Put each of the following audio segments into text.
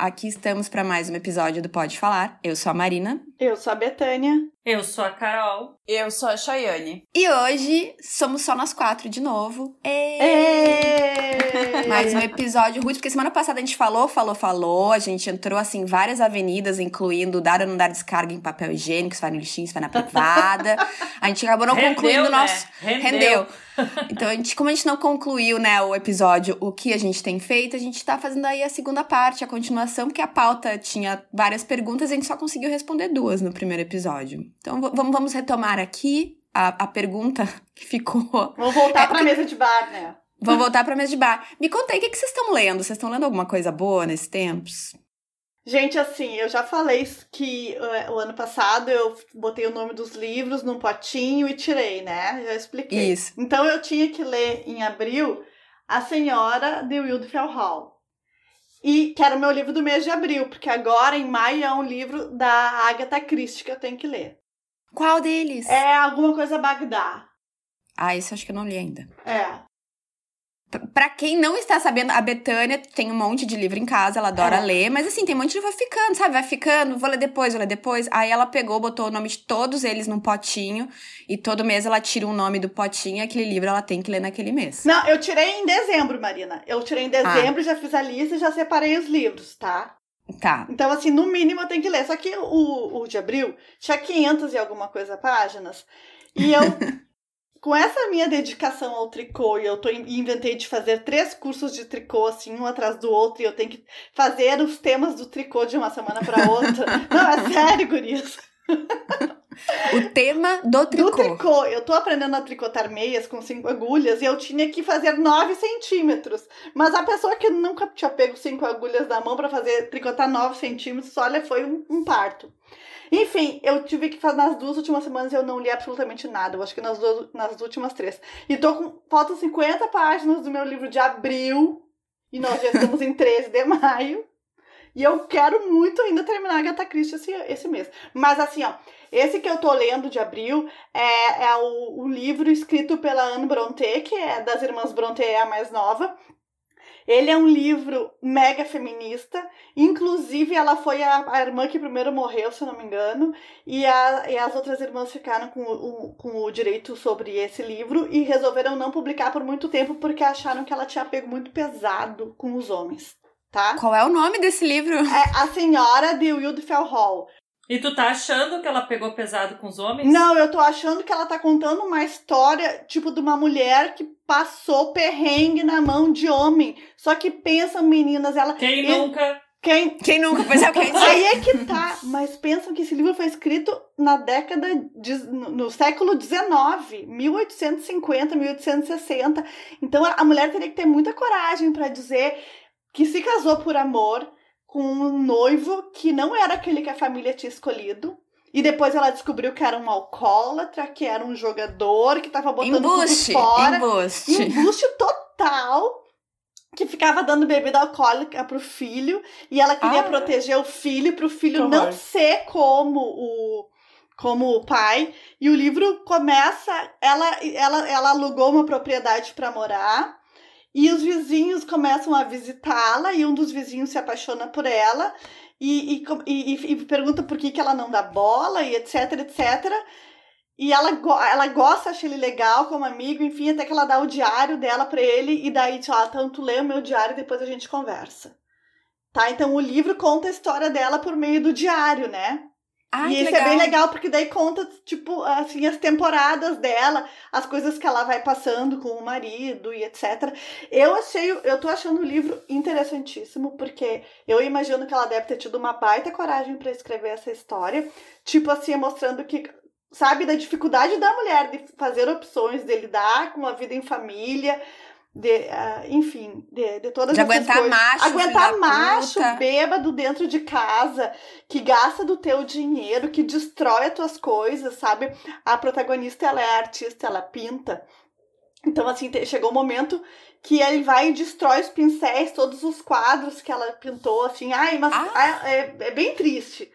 aqui estamos para mais um episódio do Pode Falar. Eu sou a Marina. Eu sou a Betânia. Eu sou a Carol. Eu sou a Chayane. E hoje somos só nós quatro de novo. Êêêê! Mais um episódio ruim, porque semana passada a gente falou, falou, falou. A gente entrou, assim, várias avenidas, incluindo dar ou não dar descarga em papel higiênico, se vai no lixinho, se vai na privada. A gente acabou não Rendeu, concluindo o né? nosso... Rendeu. Então, a gente, como a gente não concluiu, né, o episódio, o que a gente tem feito, a gente tá fazendo aí a segunda parte, a continuação, porque a pauta tinha várias perguntas e a gente só conseguiu responder duas no primeiro episódio. Então, vamos, retomar aqui a, a pergunta que ficou. Vamos voltar É, pra porque- mesa de bar, né? Vamos voltar pra mesa de bar. Me conta aí, o que, que vocês estão lendo? Vocês estão lendo alguma coisa boa nesses tempos? Gente, assim, eu já falei que eh, o ano passado eu botei o nome dos livros num potinho e tirei, né? Já expliquei. Isso. Então eu tinha que ler em abril A Senhora de Wildfell Hall. E que era o meu livro do mês de abril, porque agora em maio é um livro da Agatha Christie que eu tenho que ler. Qual deles? É alguma coisa Bagdá. Ah, esse acho que eu não li ainda. É. Pra quem não está sabendo, a Betânia tem um monte de livro em casa, ela adora É. ler, mas assim, tem um monte de livro vai ficando, sabe? Vai ficando, vou ler depois, vou ler depois. Aí ela pegou, botou o nome de todos eles num potinho, e todo mês ela tira um nome do potinho, e aquele livro ela tem que ler naquele mês. Não, eu tirei em dezembro, Marina. Eu tirei em dezembro, já fiz a lista e já separei os livros, tá? Tá. Então, assim, no mínimo eu tenho que ler. Só que o, o de abril tinha 500 e alguma coisa páginas. E eu, com essa minha dedicação ao tricô, e eu tô, in- inventei de fazer três cursos de tricô, assim, um atrás do outro, e eu tenho que fazer os temas do tricô de uma semana para outra. Não, é sério, gurias. O tema do tricô. Do tricô. Eu tô aprendendo a tricotar meias com cinco agulhas e eu tinha que fazer 9 centímetros. Mas a pessoa que nunca tinha pego cinco agulhas na mão pra fazer tricotar 9 centímetros, olha, foi um, um parto. Enfim, eu tive que fazer nas duas últimas semanas eu não li absolutamente nada. Eu acho que nas, duas, nas últimas três. E tô com. Faltam 50 páginas do meu livro de abril. E nós já estamos em 13 de maio. E eu quero muito ainda terminar a Agatha Christie esse, esse mês. Mas assim, ó, esse que eu tô lendo de abril é, é o, o livro escrito pela Anne Bronte, que é das irmãs Bronte, é a mais nova. Ele é um livro mega feminista. Inclusive, ela foi a, a irmã que primeiro morreu, se eu não me engano. E, a, e as outras irmãs ficaram com o, com o direito sobre esse livro e resolveram não publicar por muito tempo porque acharam que ela tinha pego muito pesado com os homens. Tá? Qual é o nome desse livro? É A Senhora de Wildfell Hall. E tu tá achando que ela pegou pesado com os homens? Não, eu tô achando que ela tá contando uma história, tipo, de uma mulher que passou perrengue na mão de homem. Só que pensam, meninas, ela. Quem Eu- nunca? Quem. Quem nunca fez o que Aí é que tá. Mas pensam que esse livro foi escrito na década. De, no, no século XIX, 1850, 1860. Então a a mulher teria que ter muita coragem pra dizer que se casou por amor com um noivo que não era aquele que a família tinha escolhido. E depois ela descobriu que era um alcoólatra, que era um jogador, que tava botando Embuste, tudo fora. embuste. Embuste total. Que ficava dando bebida alcoólica pro filho. E ela queria Ah. proteger o filho, pro filho não horror. ser como o como o pai. E o livro começa. Ela, ela, ela alugou uma propriedade para morar. E os vizinhos começam a visitá-la. E um dos vizinhos se apaixona por ela. E, e, e, e- pergunta por que, que ela não dá bola. E etc, etc. E ela, ela gosta, acha ele legal como amigo, enfim, até que ela dá o diário dela pra ele, e daí, tipo, ah, então lê o meu diário e depois a gente conversa. Tá? Então o livro conta a história dela por meio do diário, né? Ah, e isso legal. é bem legal, porque daí conta, tipo, assim, as temporadas dela, as coisas que ela vai passando com o marido e etc. Eu achei, eu tô achando o livro interessantíssimo, porque eu imagino que ela deve ter tido uma baita coragem pra escrever essa história. Tipo assim, mostrando que, sabe, da dificuldade da mulher de fazer opções, de lidar com a vida em família, de, ah, enfim, de, de todas De essas aguentar coisas. macho, Aguentar macho, puta. bêbado dentro de casa, que gasta do teu dinheiro, que destrói as tuas coisas, sabe? A protagonista, ela é artista, ela pinta. Então, assim, chegou um momento que ele vai e destrói os pincéis, todos os quadros que ela pintou, assim. Ai, mas Ah. ah, é, é bem triste.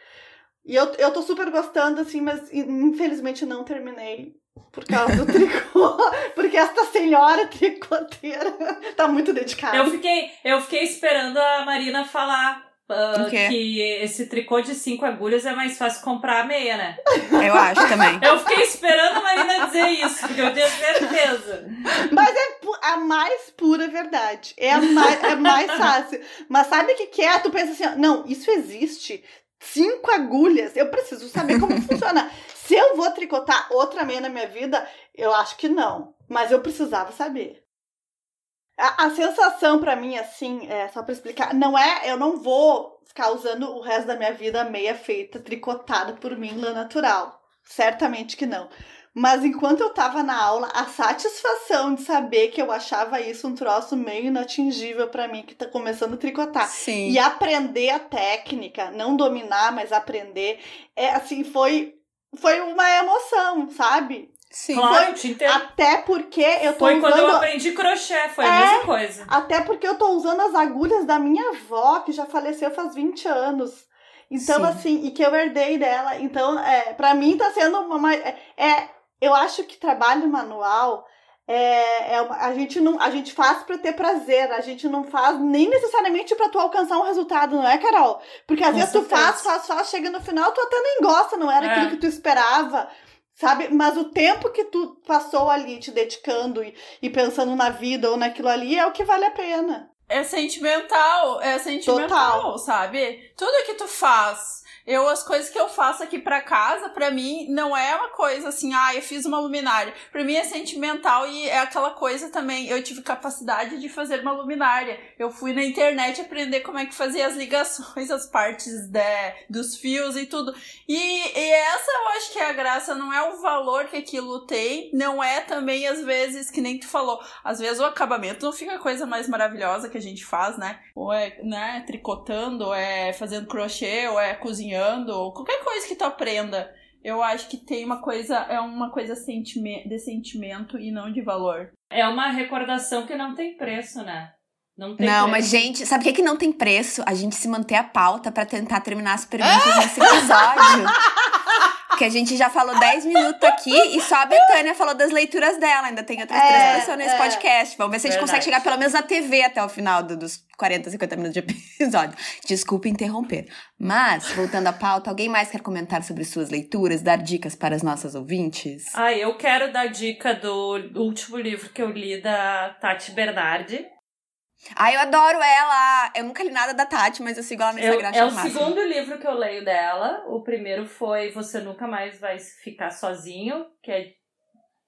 E eu, eu tô super gostando, assim, mas infelizmente não terminei por causa do tricô. Porque esta senhora tricoteira tá muito dedicada. Eu fiquei, eu fiquei esperando a Marina falar uh, que esse tricô de cinco agulhas é mais fácil comprar a meia, né? Eu acho também. Eu fiquei esperando a Marina dizer isso, porque eu tenho certeza. Mas é a mais pura verdade. É a mais, é mais fácil. Mas sabe o que, que é? Tu pensa assim, ó, não, isso existe. Cinco agulhas. Eu preciso saber como funciona. Se eu vou tricotar outra meia na minha vida, eu acho que não. Mas eu precisava saber. A, a sensação pra mim, assim, é, só pra explicar, não é, eu não vou ficar usando o resto da minha vida meia feita, tricotada por mim, lã natural. Certamente que não. Mas enquanto eu tava na aula, a satisfação de saber que eu achava isso um troço meio inatingível pra mim, que tá começando a tricotar. Sim. E aprender a técnica, não dominar, mas aprender, é assim, foi, foi uma emoção, sabe? Sim. Claro, entendo. Até porque eu tô Foi quando eu usando. aprendi crochê, foi É. a mesma coisa. Até porque eu tô usando as agulhas da minha avó, que já faleceu faz 20 anos. Então, Sim. assim, e que eu herdei dela. Então, é, para mim tá sendo uma. uma- é, é, eu acho que trabalho manual é, é uma- a gente não a gente faz para ter prazer, a gente não faz nem necessariamente para tu alcançar um resultado, não é, Carol? Porque às Com vezes tu certeza. faz, faz, faz, chega no final, tu até nem gosta, não era É. aquilo que tu esperava. Sabe? Mas o tempo que tu passou ali te dedicando e, e pensando na vida ou naquilo ali é o que vale a pena. É sentimental, é sentimental, Total. sabe? Tudo que tu faz. Eu, as coisas que eu faço aqui pra casa, pra mim, não é uma coisa assim, ah, eu fiz uma luminária. Pra mim é sentimental e é aquela coisa também. Eu tive capacidade de fazer uma luminária. Eu fui na internet aprender como é que fazia as ligações, as partes de, dos fios e tudo. E, e essa eu acho que é a graça, não é o valor que aquilo tem, não é também, às vezes, que nem tu falou, às vezes o acabamento não fica a coisa mais maravilhosa que a gente faz, né? Ou é, né, tricotando, ou é fazendo crochê, ou é cozinhando, ou qualquer coisa que tu aprenda. Eu acho que tem uma coisa, é uma coisa sentime de sentimento e não de valor. É uma recordação que não tem preço, né? Não tem Não, preço. mas gente, sabe o que, que não tem preço? A gente se manter a pauta pra tentar terminar as perguntas nesse episódio. Porque a gente já falou 10 minutos aqui e só a Betânia falou das leituras dela. Ainda tem outras É, três pessoas nesse é. podcast. Vamos ver se a gente consegue chegar pelo menos na TV até o final do- dos 40, 50 minutos de episódio. Desculpe interromper. Mas, voltando à pauta, alguém mais quer comentar sobre suas leituras, dar dicas para as nossas ouvintes? Ah, eu quero dar dica do último livro que eu li da Tati Bernardi. Ah, eu adoro ela! Eu nunca li nada da Tati, mas eu sigo ela no Eu- Instagram. é o máximo. segundo livro que eu leio dela. O primeiro foi Você Nunca Mais Vai Ficar Sozinho, que é,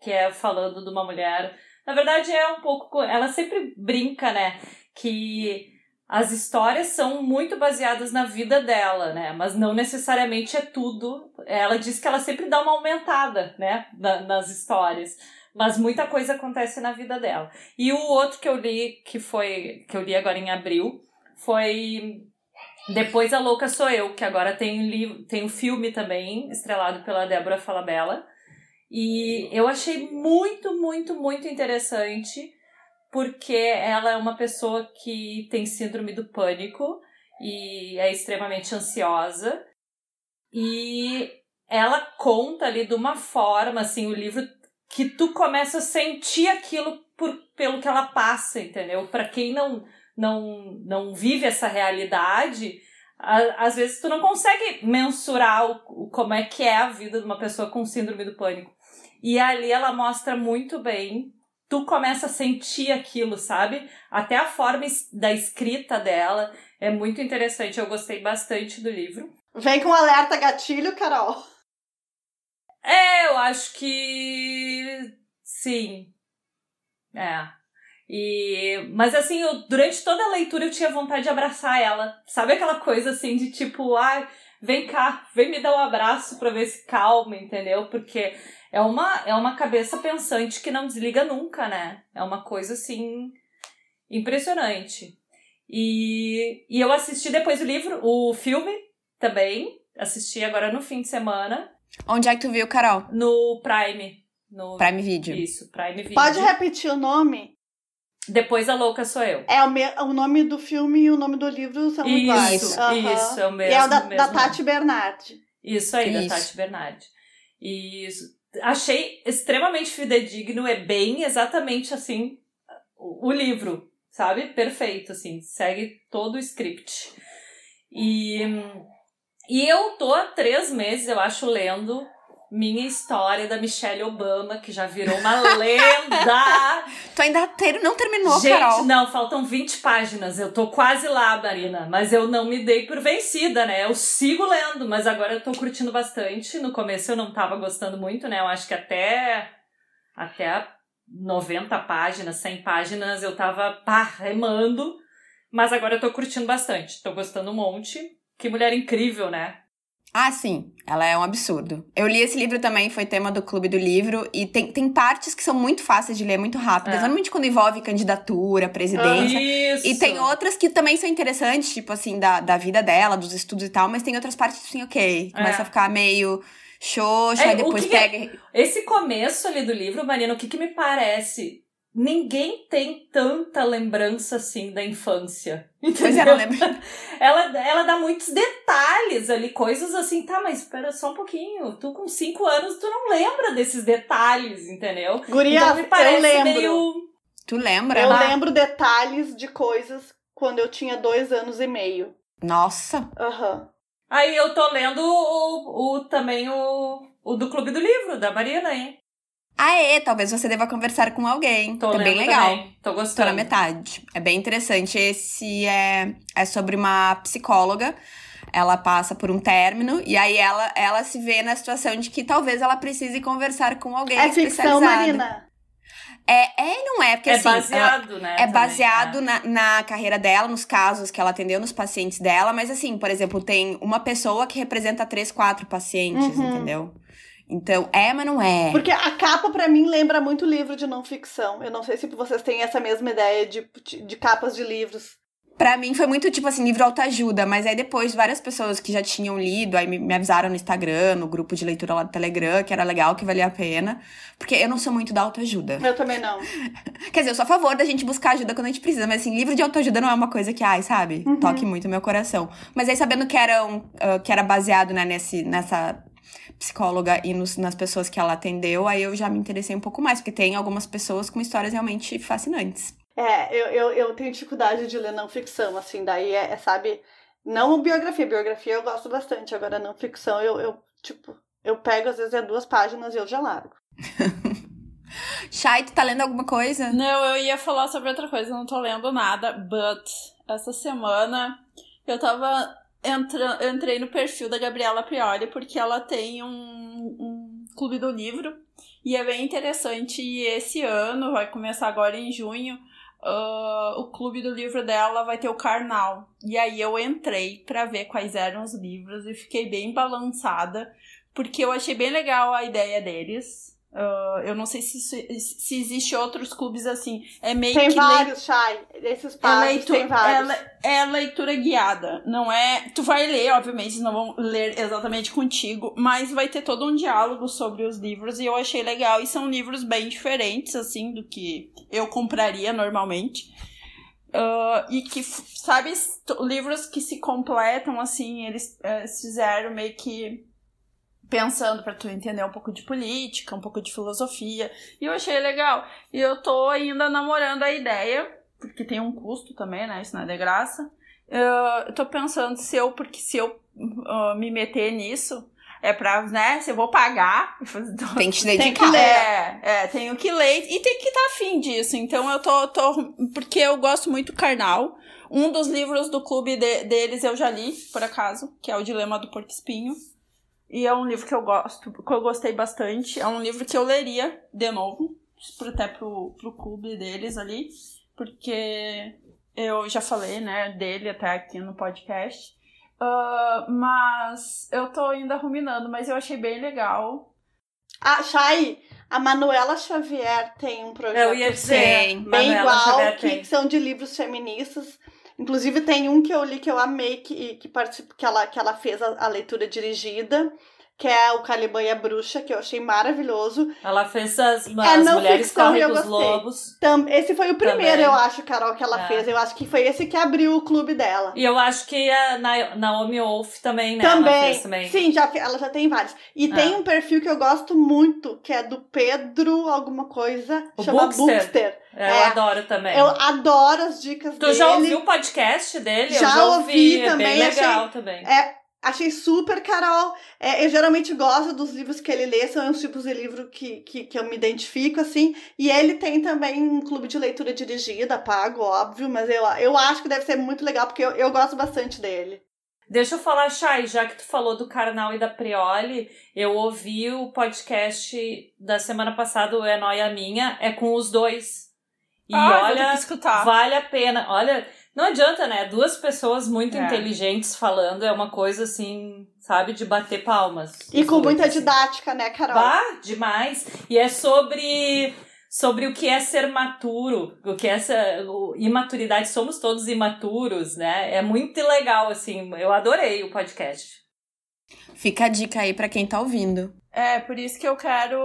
que é falando de uma mulher. Na verdade, é um pouco. co- Ela sempre brinca, né? Que as histórias são muito baseadas na vida dela, né? Mas não necessariamente é tudo. Ela diz que ela sempre dá uma aumentada, né? na- nas histórias. Mas muita coisa acontece na vida dela. E o outro que eu li, que foi. que eu li agora em abril, foi depois a Louca Sou Eu, que agora tem livro, tem um filme também, estrelado pela Débora Falabella. E eu achei muito, muito, muito interessante, porque ela é uma pessoa que tem síndrome do pânico e é extremamente ansiosa. E ela conta ali de uma forma, assim, o livro que tu começa a sentir aquilo por, pelo que ela passa, entendeu? Para quem não não, não vive essa realidade, a- às vezes tu não consegue mensurar o, o- como é que é a vida de uma pessoa com síndrome do pânico. E ali ela mostra muito bem, tu começa a sentir aquilo, sabe? Até a forma da escrita dela é muito interessante, eu gostei bastante do livro. Vem com alerta gatilho, Carol. É, eu acho que sim. É. E, mas assim, eu, durante toda a leitura eu tinha vontade de abraçar ela. Sabe aquela coisa assim de tipo, ah, vem cá, vem me dar um abraço pra ver se calma, entendeu? Porque é uma, é uma cabeça pensante que não desliga nunca, né? É uma coisa assim impressionante. E, e eu assisti depois o livro, o filme também. Assisti agora no fim de semana Onde é que tu viu, Carol? no Prime. No, Prime Video. Isso, Prime Video. Pode repetir o nome? Depois a louca sou eu. É o, me... o nome do filme e o nome do livro são iguais. Isso, Aham. isso, é o E mesmo. é o da, mesmo da. Tati Bernardi. Isso aí, Isso. da Tati Bernardi. E isso- achei extremamente fidedigno, é bem exatamente assim o, o livro, sabe? Perfeito, assim, segue todo o script. E, e eu tô há três meses, eu acho, lendo minha história da Michelle Obama, que já virou uma lenda. tu ainda ter, não terminou, Gente, Carol? não, faltam 20 páginas. Eu tô quase lá, Marina. Mas eu não me dei por vencida, né? Eu sigo lendo, mas agora eu tô curtindo bastante. No começo eu não tava gostando muito, né? Eu acho que até, até 90 páginas, 100 páginas, eu tava pá, remando. Mas agora eu tô curtindo bastante. Tô gostando um monte. Que mulher incrível, né? Ah, sim. Ela é um absurdo. Eu li esse livro também, foi tema do Clube do Livro. E tem, tem partes que são muito fáceis de ler, muito rápidas. É. Normalmente quando envolve candidatura, presidência. Isso. E tem outras que também são interessantes, tipo assim, da, da vida dela, dos estudos e tal. Mas tem outras partes assim, ok. Começa É. a ficar meio xoxa, É, aí depois que que pega... Esse começo ali do livro, Marina, o que que me parece? Ninguém tem tanta lembrança assim da infância. Pois é, Entendeu? não lembro. Ela, ela dá muitos detalhes ali, coisas assim, tá, mas espera só um pouquinho. Tu com cinco anos, tu não lembra desses detalhes, entendeu? Gurias, então me parece eu lembro. meio. Tu lembra? Eu Ah. lembro detalhes de coisas quando eu tinha dois anos e meio. Nossa. Aham. Aí eu tô lendo o, o também o, o do Clube do Livro, da Marina, hein? Aê, talvez você deva conversar com alguém. Tô é bem legal. também. Tô Tô na gostando. metade. É bem interessante. Esse é, é sobre uma psicóloga. Ela passa por um término e aí ela, ela se vê na situação de que talvez ela precise conversar com alguém É ficção, especializado. Marina. É, é e não é, porque é assim. ela- baseado, né? é também, baseado né? na, na carreira dela, nos casos que ela atendeu, nos pacientes dela, mas assim, por exemplo, tem uma pessoa que representa três, quatro pacientes, Uhum. entendeu? Então, é, mas não é. Porque a capa, pra mim, lembra muito livro de não ficção. Eu não sei se vocês têm essa mesma ideia de, de, capas de livros. Pra mim foi muito tipo assim, livro autoajuda, mas aí depois várias pessoas que já tinham lido, aí me, me avisaram no Instagram, no grupo de leitura lá do Telegram, que era legal, que valia a pena. Porque eu não sou muito da autoajuda. Eu também não. Quer dizer, eu sou a favor da gente buscar ajuda quando a gente precisa, mas assim, livro de autoajuda não é uma coisa que, ai, sabe, Uhum. toque muito meu coração. Mas aí sabendo que era, um, ah, que era baseado né, nesse, nessa psicóloga e nos- nas pessoas que ela atendeu, aí eu já me interessei um pouco mais, porque tem algumas pessoas com histórias realmente fascinantes. É, eu, eu, eu tenho dificuldade de ler não ficção, assim, daí é, é, sabe, não biografia, biografia eu gosto bastante, agora não ficção eu, eu, tipo, eu pego às vezes é duas páginas e eu já largo. Chay, tu tá lendo alguma coisa? Não, eu ia falar sobre outra coisa, não tô lendo nada, but essa semana eu tava. Entra, entrei no perfil da Gabriela Prioli porque ela tem um, um clube do livro e é bem interessante. E esse ano, vai começar agora em junho, ah, o clube do livro dela vai ter o Karnal. E aí eu entrei pra ver quais eram os livros e fiquei bem balançada porque eu achei bem legal a ideia deles. Ah, eu não sei se, se existe outros clubes assim. É meio Tem que vários, Chay, esses é, páginas leitu- tem vários. é, é leitura guiada. Não é. Tu vai ler, obviamente, não vão ler exatamente contigo, mas vai ter todo um diálogo sobre os livros e eu achei legal. E são livros bem diferentes, assim, do que eu compraria normalmente. Ah, e que, sabe, livros que se completam, assim, eles eh, fizeram meio que pensando pra tu entender um pouco de política, um pouco de filosofia. E eu achei legal. E eu tô ainda namorando a ideia, porque tem um custo também, né? Isso não é de graça. Eu tô pensando se eu, porque se eu ah, me meter nisso, é pra, né? Se eu vou pagar. Tem que te Tem que ler. É, é, tenho que ler e tem que estar afim disso. Então eu tô, tô. Porque eu gosto muito do Karnal. Um dos livros do clube de- deles eu já li, por acaso, que é o Dilema do Porco Espinho. E é um livro que eu gosto, que eu gostei bastante. É um livro que eu leria de novo, pro- até pro, pro clube deles ali, porque eu já falei, né, dele até aqui no podcast. Ah, mas eu tô ainda ruminando, mas eu achei bem legal. Ah, Chay, a Manuela Xavier tem um projeto Eu ia dizer, Tem. bem Manuela igual, Xavier que tem. são de livros feministas. Inclusive tem um que eu li que eu amei, que, que, participa, que, ela, que ela fez a, a leitura dirigida, que é o Caliban e a Bruxa, que eu achei maravilhoso. Ela fez as, as É não mulheres ficção correm os lobos. Tam- Esse foi o primeiro, Também. eu acho, Carol, que ela É. fez. Eu acho que foi esse que abriu o clube dela. E eu acho que a Na- Naomi Wolf também, né? Também. também. Sim, já, ela já tem vários. E Ah. tem um perfil que eu gosto muito, que é do Pedro alguma coisa, O chama Bookster. Bookster. É, Eu É. adoro também. Eu adoro as dicas Tu dele. já ouviu o podcast dele? eu Já já ouvi ouvi, é também, bem achei- legal também. É, achei super, Carol. É, eu geralmente gosto dos livros que ele lê, são os tipos de livro que, que, que eu me identifico, assim. E ele tem também um clube de leitura dirigida, pago, óbvio, mas eu, eu acho que deve ser muito legal, porque eu, eu gosto bastante dele. Deixa eu falar, Chay, já que tu falou do Karnal e da Prioli, eu ouvi o podcast da semana passada, o É Noia Minha, é com os dois. E ah, olha, vale a pena. Olha, não adianta, né? Duas pessoas muito É. inteligentes falando é uma coisa assim, sabe, de bater palmas. E com muita assim. didática, né, Carol? Bah, demais. E é sobre sobre o que é ser maturo, o que é essa imaturidade, somos todos imaturos, né? É muito legal assim. Eu adorei o podcast. Fica a dica aí pra quem tá ouvindo. É, por isso que eu quero.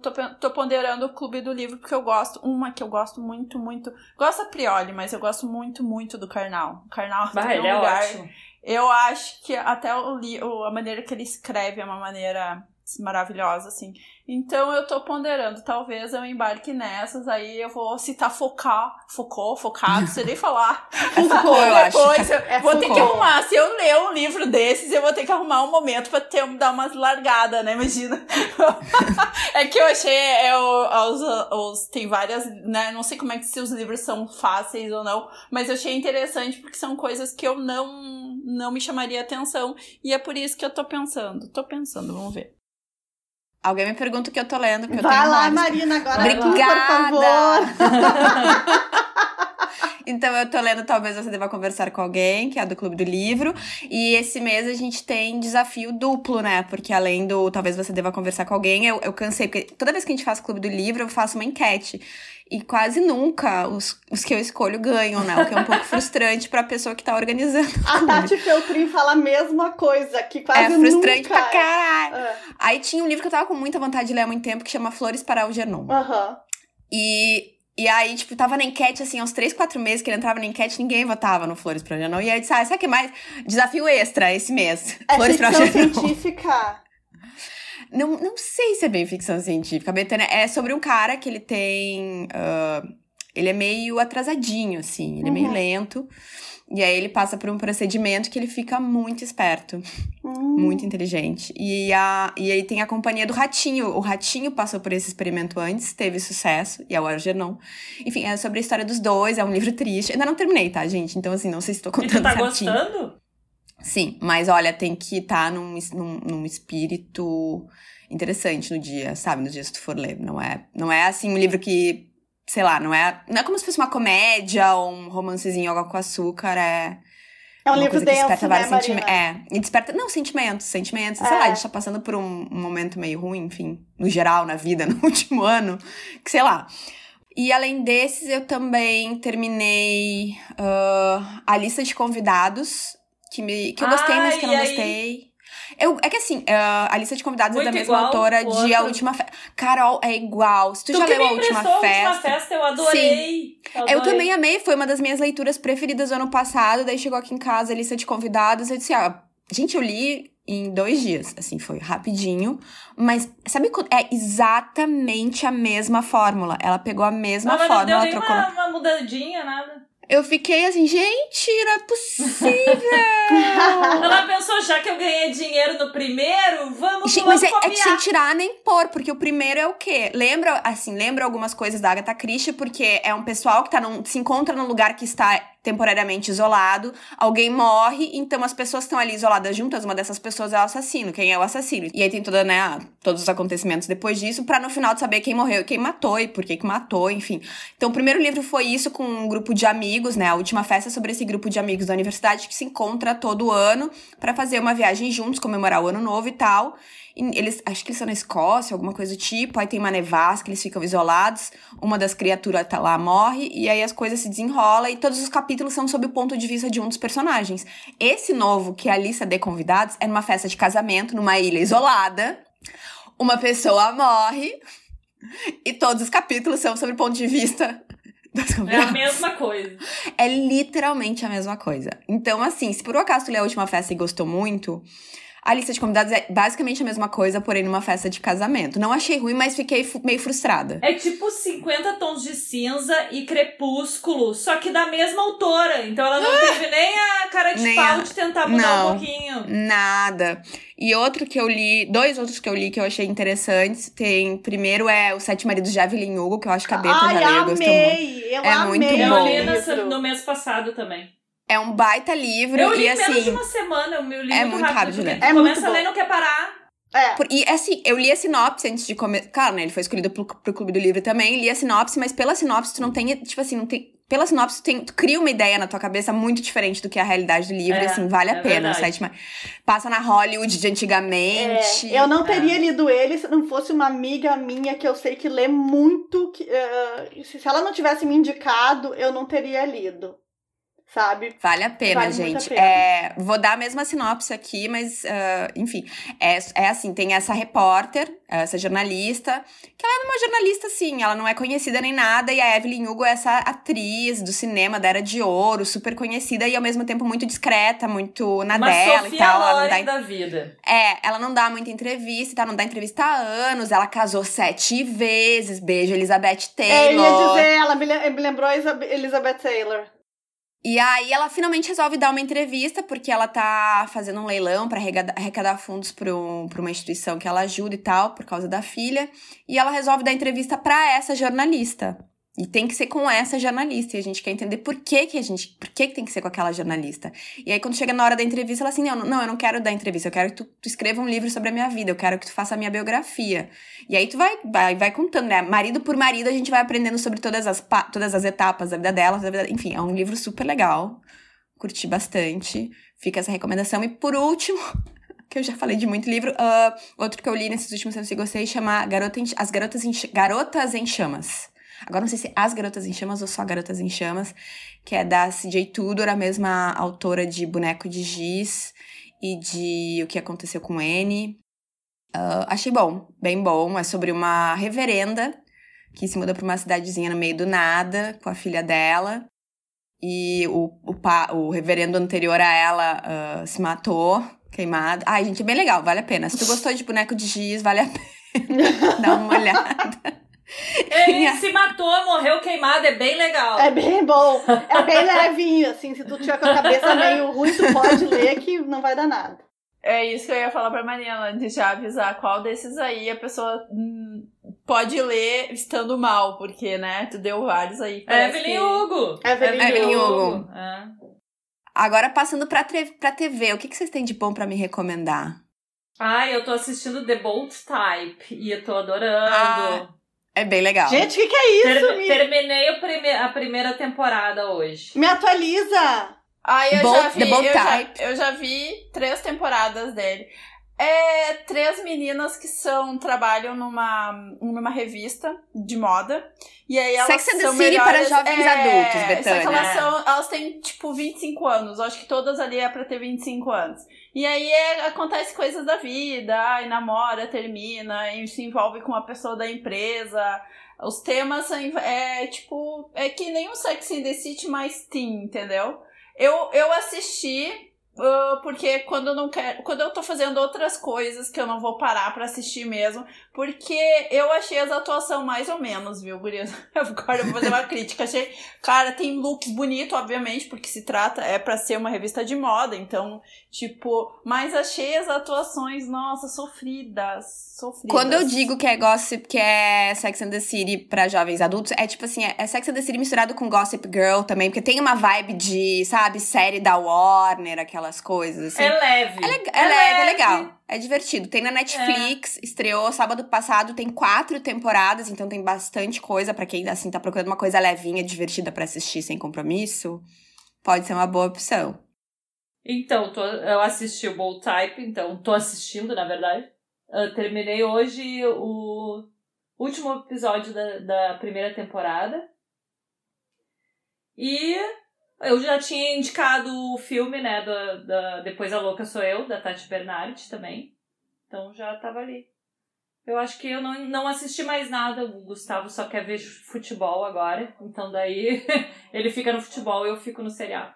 Tô, tô ponderando o clube do livro, porque eu gosto. Uma que eu gosto muito, muito. Gosto a Prioli, mas eu gosto muito, muito do Karnal. O Karnal tem um ele é lugar. ótimo. Eu acho que até o- a maneira que ele escreve é uma maneira maravilhosa, assim. Então eu tô ponderando, talvez eu embarque nessas, aí eu vou citar focar, focou, focado, sei nem falar. É Foucault, eu acho. Depois eu É vou ter que Foucault. arrumar, se eu ler um livro desses, eu vou ter que arrumar um momento pra ter, dar umas largadas, né, imagina. é que eu achei, é, o- os, os, tem várias, né, não sei como é que se os livros são fáceis ou não, mas eu achei interessante porque são coisas que eu não, não me chamaria atenção, e é por isso que eu tô pensando, tô pensando, vamos ver. Alguém me pergunta o que eu tô lendo, porque eu Vai tenho lá. Marina, agora tu, lá. por favor. Então eu tô lendo Talvez Você Deva Conversar com Alguém, que é do Clube do Livro. E esse mês a gente tem desafio duplo, né? Porque além do Talvez Você Deva Conversar com Alguém, eu, eu cansei. Porque toda vez que a gente faz Clube do Livro, eu faço uma enquete. E quase nunca os, os que eu escolho ganham, né? O que é um pouco frustrante pra pessoa que tá organizando. A Tati Feltrin fala a mesma coisa, que quase é frustrante nunca... pra caralho. É. Aí tinha um livro que eu tava com muita vontade de ler há muito tempo, que chama Flores para Algernon. Aham. E, e aí, tipo, tava na enquete, assim, aos três, quatro meses que ele entrava na enquete, ninguém votava no Flores para Algernon. E aí, eu disse, ah, sabe o que mais? Desafio extra esse mês. É Flores ficção Algernon. científica. Não, não sei se é bem ficção científica. A Betânia é sobre um cara que ele tem. ah, ele é meio atrasadinho, assim, ele é meio Uhum. lento. E aí ele passa por um procedimento que ele fica muito esperto, Hum. muito inteligente. E, a, e aí tem a companhia do ratinho. O ratinho passou por esse experimento antes, teve sucesso, e é o Algernon. Enfim, é sobre a história dos dois, é um livro triste. Ainda não terminei, tá, gente? Então, assim, não sei se tô E tu contando tá certinho. gostando? Sim, mas olha, tem que estar num, es- num, num espírito interessante no dia, sabe? Nos dias que tu for ler. Não é, não é assim um livro que, sei lá, não é, não é como se fosse uma comédia ou um romancezinho água com açúcar, é. É um uma livro coisa que denso, desperta né, vários Marina? sentimentos. É, e desperta. Não, sentimentos, sentimentos. Sei É. lá, a gente tá passando por um, um momento meio ruim, enfim, no geral, na vida, no último ano, que sei lá. E além desses, eu também terminei ah, a lista de convidados, que, me, que eu gostei, mas que eu não aí? gostei. Eu, é que assim, ah, a lista de convidados é Muito da mesma autora de A? Última Festa. Carol, é igual. Se tu, Tu, já leu A Última emprestou a Festa... última festa, eu adorei. Eu adorei. também amei, foi uma das minhas leituras preferidas do ano passado. Daí chegou aqui em casa a lista de convidados. Eu disse, ah, gente, eu li em dois dias. Assim, foi rapidinho. Mas sabe, quando- é exatamente a mesma fórmula. Ela pegou a mesma Mas não deu fórmula, nem trocou. uma, uma mudadinha, nada. Eu fiquei assim, gente, não é possível. Ela pensou, já que eu ganhei dinheiro no primeiro, vamos, Gente, mas é, é copiar. sem tirar nem pôr, porque o primeiro é o quê? Lembra, assim, lembra algumas coisas da Agatha Christie, porque é um pessoal que tá num, se encontra num lugar que está temporariamente isolado, alguém morre, então as pessoas estão ali isoladas juntas, uma dessas pessoas é o assassino, quem é o assassino. E aí tem toda, né, todos os acontecimentos depois disso, pra no final saber quem morreu e quem matou, e por que que matou, enfim. Então o primeiro livro foi isso, com um grupo de amigos, né, a última festa é sobre esse grupo de amigos da universidade que se encontra todo ano pra fazer uma viagem juntos, comemorar o ano novo e tal. Eles, acho que eles são na Escócia, alguma coisa do tipo. Aí tem uma nevasca, eles ficam isolados. Uma das criaturas tá lá, morre. E aí as coisas se desenrolam. E todos os capítulos são sob o ponto de vista de um dos personagens. Esse novo, que é a lista de convidados, é numa festa de casamento, numa ilha isolada. Uma pessoa morre e todos os capítulos são sobre o ponto de vista É a mesma coisa. É literalmente a mesma coisa. Então, assim, se por um acaso tu leu a última festa e gostou muito, a lista de convidados é basicamente a mesma coisa, porém numa festa de casamento. Não achei ruim, mas fiquei meio frustrada. É tipo 50 tons de cinza e crepúsculo, só que da mesma autora. Então ela não teve nem a cara de Nem pau a- de tentar mudar Não. um pouquinho. Nada. E outro que eu li, dois outros que eu li que eu achei interessantes. Tem, primeiro é Os Sete Maridos de Evelyn Hugo, que eu acho que a Beta Ai, já leu e gostou muito. amei! Eu É amei muito Eu bom. li o nessa- livro. no mês passado também. É um baita livro Eu li e em menos de assim. uma semana, eu me li é muito, rápido ler. tu É começa muito a ler e bom. não quer parar. É. Por- E assim, eu li a sinopse antes de começar. Claro, né? Ele foi escolhido pro, pro Clube do Livro também. Li a sinopse, mas pela sinopse tu não tem. Tipo assim, não tem. Pela sinopse, tu, tem, tu cria uma ideia na tua cabeça muito diferente do que é a realidade do livro. É, e assim, vale a é pena. O Sétima, passa na Hollywood de antigamente. É, eu não É. teria lido ele se não fosse uma amiga minha que eu sei que lê muito. Que, se se ela não tivesse me indicado, eu não teria lido. Sabe? Vale a pena, Vale muito a gente. pena. É, vou dar a mesma sinopse aqui, mas, ah, enfim. É, é assim, tem essa repórter, essa jornalista, que ela é uma jornalista, assim, ela não é conhecida nem nada, e a Evelyn Hugo é essa atriz do cinema da Era de Ouro, super conhecida e ao mesmo tempo muito discreta, muito na Uma dela Sofia e tal. Ela não dá, da vida. é, ela não dá muita entrevista e tal, não dá entrevista há anos, ela casou sete vezes, beijo Elizabeth É, eu ia Taylor. dizer, ela me, le- me lembrou Elizabeth Taylor. E aí ela finalmente resolve dar uma entrevista, porque ela tá fazendo um leilão pra arrecadar, fundos pra um- uma instituição que ela ajuda e tal, por causa da filha. E ela resolve dar entrevista pra essa jornalista. E tem que ser com essa jornalista. E a gente quer entender por que, que a gente. Por que, que tem que ser com aquela jornalista. E aí, quando chega na hora da entrevista, ela assim: não, não, eu não quero dar entrevista, eu quero que tu, tu escreva um livro sobre a minha vida, eu quero que tu faça a minha biografia. E aí tu vai, vai, vai contando, né? Marido por marido, a gente vai aprendendo sobre todas as, todas as etapas da vida dela. da vida- Enfim, é um livro super legal. Curti bastante. Fica essa recomendação. E por último, que eu já falei de muito livro, ah, outro que eu li nesses últimos tempos e gostei chama Garota em- As Garotas em, Garotas em Chamas. Agora não sei se As Garotas em Chamas ou só Garotas em Chamas, que é da CJ Tudor, a mesma autora de Boneco de Giz e de O que Aconteceu com N. Ah, achei bom, bem bom. É sobre uma reverenda que se muda pra uma cidadezinha no meio do nada com a filha dela. E o, o, pa- o reverendo anterior a ela ah, se matou, queimado. Ai, gente, é bem legal, vale a pena. Se tu gostou de boneco de giz, vale a pena dar uma olhada. Ele se matou, morreu queimado, é bem legal. É bem bom. É bem levinho, assim. Se tu tiver com a cabeça meio ruim, tu pode ler que não vai dar nada. É isso que eu ia falar pra Mariana, de já avisar qual desses aí a pessoa hum, pode ler estando mal, porque, né, tu deu vários aí. parece Evelyn que- Hugo. Evelyn Evelyn Hugo. É. Agora, passando pra, pra TV, o que, que vocês têm de bom pra me recomendar? Ai, eu tô assistindo The Bold Type e eu tô adorando. Ah, É bem legal. Gente, o que, que é isso? Ter- Me, terminei o prime- a primeira temporada hoje. me atualiza. Ai, eu já vi, eu já, Type. eu já vi três temporadas dele. É três meninas que são trabalham numa, numa revista de moda. E aí elas Sex and the são City melhores, para jovens é, adultos, Só que Betânia. elas, são, elas têm, tipo, 25 anos. Eu acho que todas ali é pra ter 25 anos. E aí é, acontece coisas da vida. Ai, namora, termina, e se envolve com a pessoa da empresa. Os temas são, é tipo. É que nem um Sex the City mais teen, entendeu? Eu, eu assisti ah, porque quando eu não quero. Quando eu tô fazendo outras coisas que eu não vou parar pra assistir mesmo. Porque eu achei as atuações mais ou menos, viu, Gurias? Agora eu vou fazer uma crítica. Achei. Cara, tem looks bonitos, obviamente, porque se trata. É pra ser uma revista de moda. Então, tipo. Mas achei as atuações, nossa, sofridas. Sofridas. Quando eu digo que é gossip, que é Sex and the City pra jovens adultos, é tipo assim, é é Sex and the City misturado com Gossip Girl também, porque tem uma vibe de, sabe, série da Warner, aquelas coisas assim. É leve. É, lega- é leve, é legal. É divertido. Tem na Netflix, estreou sábado passado, tem quatro temporadas, então tem bastante coisa pra quem assim tá procurando uma coisa levinha, divertida pra assistir sem compromisso. Pode ser uma boa opção. Então, tô- eu assisti o Bold Type, então tô assistindo, na verdade. Eu terminei hoje o último episódio da, da primeira temporada. E Eu já tinha indicado o filme, né, da, da Depois a Louca Sou Eu, da Tati Bernardi também. Então já tava ali. Eu acho que eu não, não assisti mais nada. O Gustavo só quer ver futebol agora. Então daí ele fica no futebol e eu fico no seriado.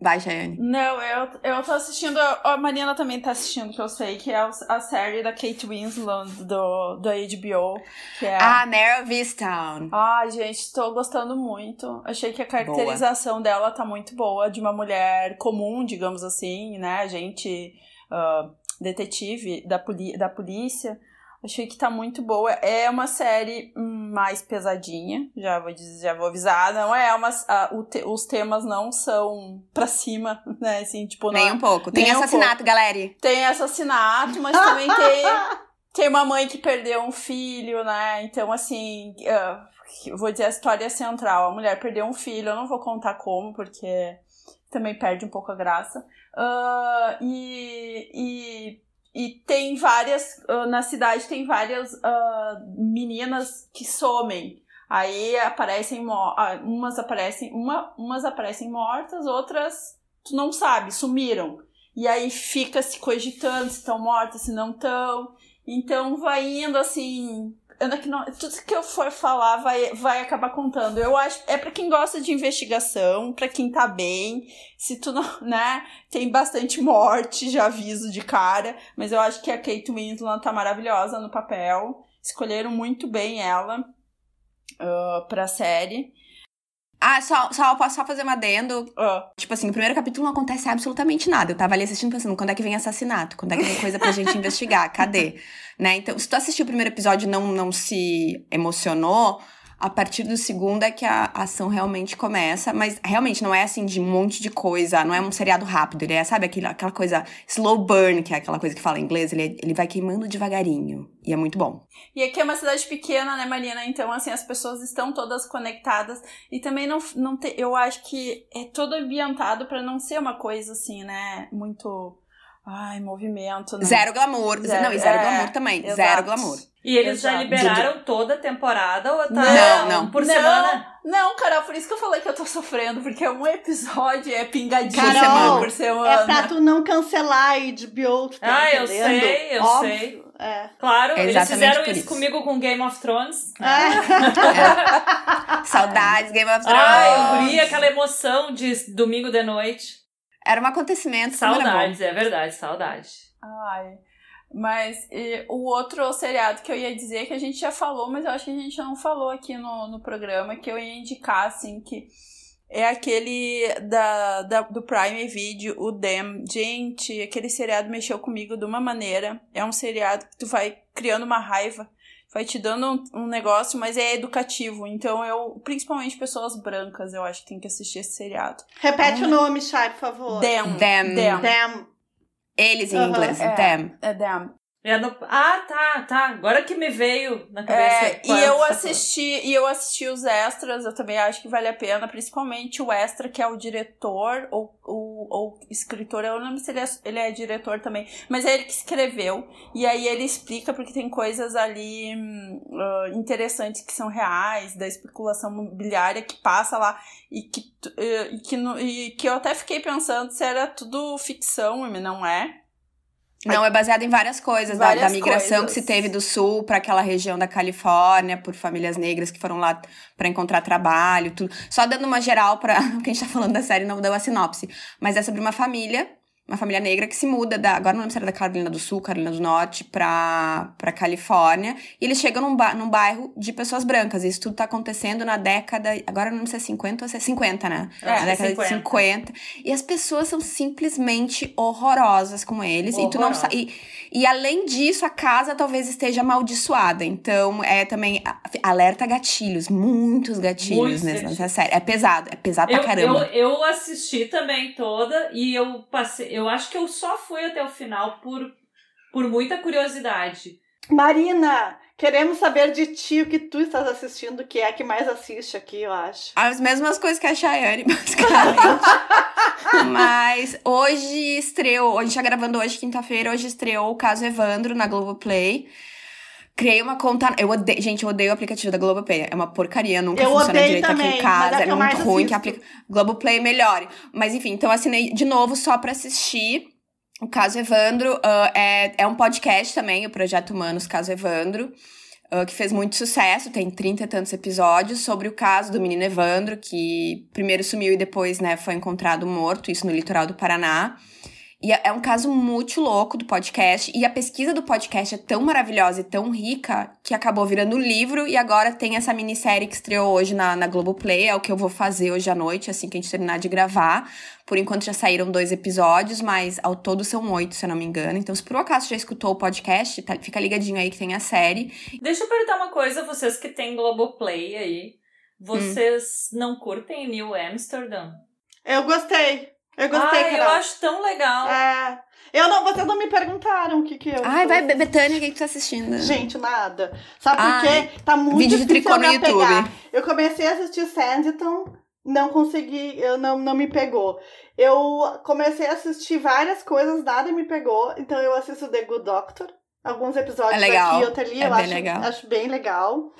Vai, Chayane. Não, eu, eu tô assistindo. A Marina também tá assistindo, que eu sei, que é a série da Kate Winslet do, do HBO. Que é... Ah, Mare of Easttown. Ai, gente, tô gostando muito. Achei que a caracterização boa. dela tá muito boa, de uma mulher comum, digamos assim, né? Gente. Uh, detetive da, poli da polícia. Achei que tá muito boa. É uma série mais pesadinha, já vou dizer, já vou avisar. Não é uma. A, te, os temas não são pra cima, né? Assim, tipo, nem é um pouco. Tem assassinato, um galera. Tem assassinato, mas também tem. Tem uma mãe que perdeu um filho, né? Então, assim, uh, vou dizer a história central. A mulher perdeu um filho, eu não vou contar como, porque também perde um pouco a graça. Uh, e, e e tem várias, uh, na cidade tem várias uh, meninas que somem. Aí aparecem, uh, umas aparecem, uma, umas aparecem mortas, outras tu não sabe, sumiram. E aí fica se cogitando se estão mortas, se não estão. Então vai indo assim, que não, tudo que eu for falar vai, vai acabar contando. Eu acho é para quem gosta de investigação, para quem tá bem. Se tu não, né, tem bastante morte, já aviso de cara, mas eu acho que a Kate Winslet tá maravilhosa no papel. Escolheram muito bem ela uh, pra série. Ah, só, só posso só fazer uma adendo. Uh. Tipo assim, no primeiro capítulo não acontece absolutamente nada. Eu tava ali assistindo pensando, quando é que vem assassinato? Quando é que vem coisa pra gente investigar? Cadê? Né? Então, se tu assistiu o primeiro episódio e não, não se emocionou, a partir do segundo é que a ação realmente começa, mas realmente não é assim de um monte de coisa, não é um seriado rápido, ele é, sabe, aquela, aquela coisa slow burn, que é aquela coisa que fala em inglês, ele, ele vai queimando devagarinho, e é muito bom. E aqui é uma cidade pequena, né, Marina? Então, assim, as pessoas estão todas conectadas, e também não, não eu acho que é todo ambientado para não ser uma coisa assim, né, muito Ai, movimento, né? Zero glamour. Zero, não, e zero é, glamour também. Exato. Zero glamour. E eles Exato. já liberaram toda a temporada ou tá não, não. por não, semana? Não, Carol, por isso que eu falei que eu tô sofrendo, porque um episódio é pingadinho Carol, por semana. É pra tu não cancelar a HBO, tu tá Ah, entendendo? eu sei, eu Óbvio. sei. É. Claro, É eles fizeram isso isso. comigo com Game of Thrones. É. Saudades, Game of Thrones. Ai, eu vi aquela emoção de domingo de noite. Era um acontecimento. Saudades, é verdade, saudade. Ai. Mas e, o outro seriado que eu ia dizer, que a gente já falou, mas eu acho que a gente não falou aqui no, no programa, que eu ia indicar, assim, que é aquele da, da, do Prime Video, o Dem. Gente, aquele seriado mexeu comigo de uma maneira. É um seriado que tu vai criando uma raiva, vai te dando um, um negócio, mas é educativo. Então, eu, principalmente pessoas brancas, eu acho que tem que assistir esse seriado. Repete Não, o nome, Chay, por favor. Dem. Them. Dem. Them. Eles em Aham. inglês, É. them. É Dem. É no- Ah, tá, tá. Agora que me veio na cabeça. É, e é eu assisti, e eu assisti os extras, eu também acho que vale a pena, principalmente o extra que é o diretor ou, ou, ou escritor, eu não lembro se ele é, ele é diretor também, mas é ele que escreveu, e aí ele explica porque tem coisas ali ah, interessantes que são reais, da especulação imobiliária que passa lá, e que, eh, e que, no- e que eu até fiquei pensando se era tudo ficção, mas não é. Não, é baseado em várias coisas. da- da, Várias migração coisas. que se teve do sul para aquela região da Califórnia, por famílias negras que foram lá para encontrar trabalho, tudo. Só dando uma geral para quem está falando da série não deu a sinopse. Mas é sobre uma família, uma família negra que se muda da. Agora não lembro se era da Carolina do Sul, Carolina do Norte, pra, pra Califórnia. E eles chegam num, ba num bairro de pessoas brancas. Isso tudo tá acontecendo na década. Agora não lembro se é 50 ou se é 50, né? É, na década 50. de 50. E as pessoas são simplesmente horrorosas com eles. E tu não sabe. E além disso, a casa talvez esteja amaldiçoada. Então, é também alerta gatilhos, muitos gatilhos Muitos nessa, nessa série. É pesado, é pesado Eu, pra caramba. eu, eu assisti também toda e eu passei. Eu acho que eu só fui até o final por, por muita curiosidade. Marina, queremos saber de ti o que tu estás assistindo, que é a que mais assiste aqui, eu acho. As mesmas coisas que a Chayane, basicamente. Mas hoje estreou, a gente tá gravando hoje, quinta-feira, hoje estreou o caso Evandro na Globoplay. Criei uma conta. Eu odeio, gente, eu odeio o aplicativo da Globoplay. É uma porcaria, nunca Eu funciona direito também, aqui em mas casa. é É, que muito ruim que a assisto. aplica... Globoplay melhore. Mas enfim, então assinei de novo só pra assistir. O Caso Evandro ah, é, é um podcast também, o Projeto Humanos Caso Evandro, ah, que fez muito sucesso, tem 30 e tantos episódios, sobre o caso do menino Evandro, que primeiro sumiu e depois né, foi encontrado morto, isso no litoral do Paraná. E é é um caso muito louco do podcast. E a pesquisa do podcast é tão maravilhosa e tão rica que acabou virando livro. E agora tem essa minissérie que estreou hoje na, na Globoplay. É o que eu vou fazer hoje à noite, assim que a gente terminar de gravar. Por enquanto já saíram dois episódios, mas ao todo são oito, se eu não me engano. Então, se por um acaso já escutou o podcast, tá- fica ligadinho aí que tem a série. Deixa eu perguntar uma coisa, vocês que têm Globoplay aí, vocês não curtem New Amsterdam? Eu gostei. Eu gostei, Ai, eu Carol. acho tão legal. É. Eu não, vocês não me perguntaram o que que eu. Ai, vai, assistindo. Betânia, o que, que tu tá assistindo? Gente, nada. Sabe por quê? Tá muito vídeo de difícil tricô eu me no YouTube. apegar. Eu comecei a assistir Sanditon, não consegui, eu não, não me pegou. Eu comecei a assistir várias coisas, nada me pegou. Então eu assisto The Good Doctor. Alguns episódios É legal. aqui, outro ali, É eu bem acho, legal. acho bem legal.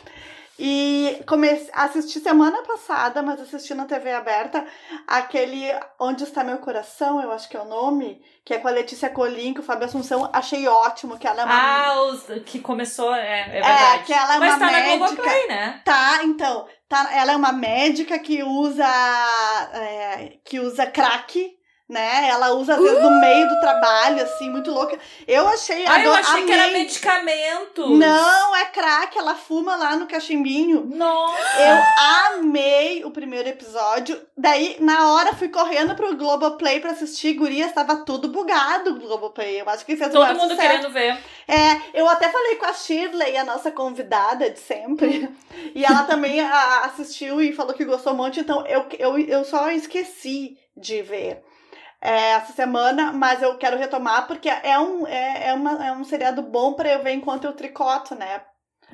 E comecei, assisti semana passada, mas assisti na TV aberta, aquele Onde Está Meu Coração, eu acho que é o nome, que é com a Letícia Colim, com o Fábio Assunção. Achei ótimo, que ela é uma Ah, os que começou, é, é verdade. que ela é Mas uma tá médica. na Globoplay, né? Tá, então, tá, ela é uma médica que usa é, que usa crack, né? Ela usa às vezes no meio do trabalho, assim, muito louca. Eu achei Ah, eu achei que era amei. medicamento. Não, é crack, ela fuma lá no cachimbinho. Nossa. Eu amei o primeiro episódio. Daí, na hora, fui correndo pro Globoplay pra assistir. Gurias, tava tudo bugado o Globoplay. Eu acho que fez Todo mundo querendo ver. É, eu até falei com a Shirley, a nossa convidada de sempre, e ela também a- assistiu e falou que gostou um monte, então eu, eu, eu só esqueci de ver é, essa semana, mas eu quero retomar porque é um, é, é, uma, é um seriado bom pra eu ver enquanto eu tricoto, né?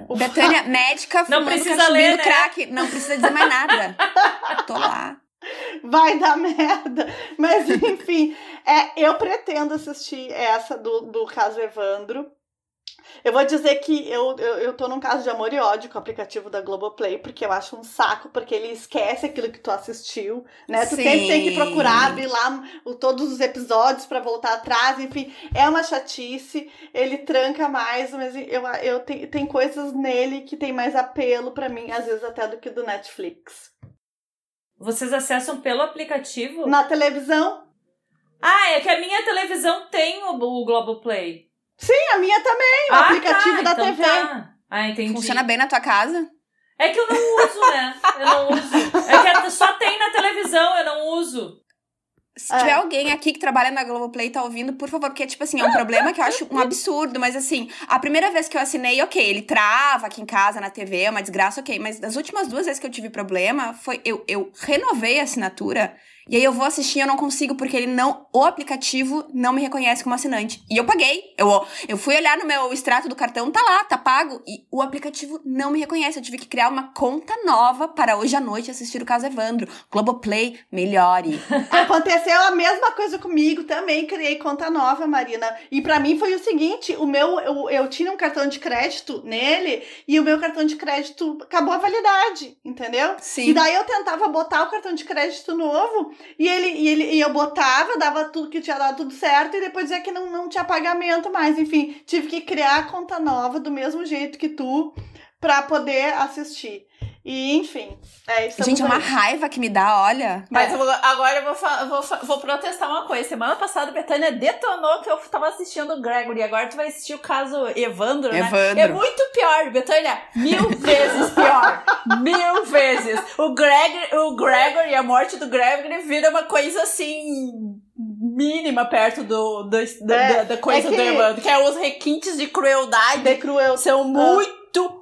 O Betânia, médica, Não precisa ler, né? crack. Não precisa dizer mais nada. Tô lá. vai dar merda. Mas enfim, é, eu pretendo assistir essa do, do caso Evandro. Eu vou dizer que eu, eu, eu tô num caso de amor e ódio com o aplicativo da Globoplay, porque eu acho um saco, porque ele esquece aquilo que tu assistiu, né? Tu Sim. sempre tem que procurar, abrir lá o, todos os episódios pra voltar atrás, enfim, é uma chatice, ele tranca mais, mas eu, eu tem, tem coisas nele que tem mais apelo pra mim, às vezes até do que do Netflix. Vocês acessam pelo aplicativo? Na televisão, Ah, é que a minha televisão tem o, o Globoplay. Sim, a minha também, o ah, aplicativo tá, da então TV. tá. Ah, entendi. Funciona bem na tua casa? É que eu não uso, né? Eu não uso. É que só tem na televisão, eu não uso. Se É. tiver alguém aqui que trabalha na Globoplay e tá ouvindo, por favor, porque, tipo assim, é um problema que eu acho um absurdo, mas assim, a primeira vez que eu assinei, ok, ele trava aqui em casa, na TV, é uma desgraça, ok, mas das últimas duas vezes que eu tive problema, foi eu, eu renovei a assinatura e aí eu vou assistir e eu não consigo porque ele não, o aplicativo não me reconhece como assinante. E eu paguei, eu, eu fui olhar no meu extrato do cartão, tá lá, tá pago, e o aplicativo não me reconhece, eu tive que criar uma conta nova para hoje à noite assistir o caso Evandro. Globoplay, melhore. Aconteceu a mesma coisa comigo, também criei conta nova, Marina. E pra mim foi o seguinte, o meu eu, eu tinha um cartão de crédito nele e o meu cartão de crédito acabou a validade, entendeu? Sim. E daí eu tentava botar o cartão de crédito novo e ele e ele e eu botava, dava tudo que tinha dado tudo certo e depois dizia que não, não tinha pagamento mais. Enfim, tive que criar a conta nova do mesmo jeito que tu pra poder assistir. E enfim, é isso. Gente, é uma raiva que me dá, olha. Mas eu vou- agora eu vou, vou, vou protestar uma coisa. Semana passada a Betânia detonou que eu tava assistindo o Gregory. Agora tu vai assistir o caso Evandro, né? Evandro. É muito pior, Betânia. Mil vezes pior. Mil vezes. O Gregory, o Gregory, a morte do Gregory vira uma coisa assim. mínima perto do, do- da, É, da- da coisa é que- do Evandro. Que é os requintes de crueldade de cruel. são muito,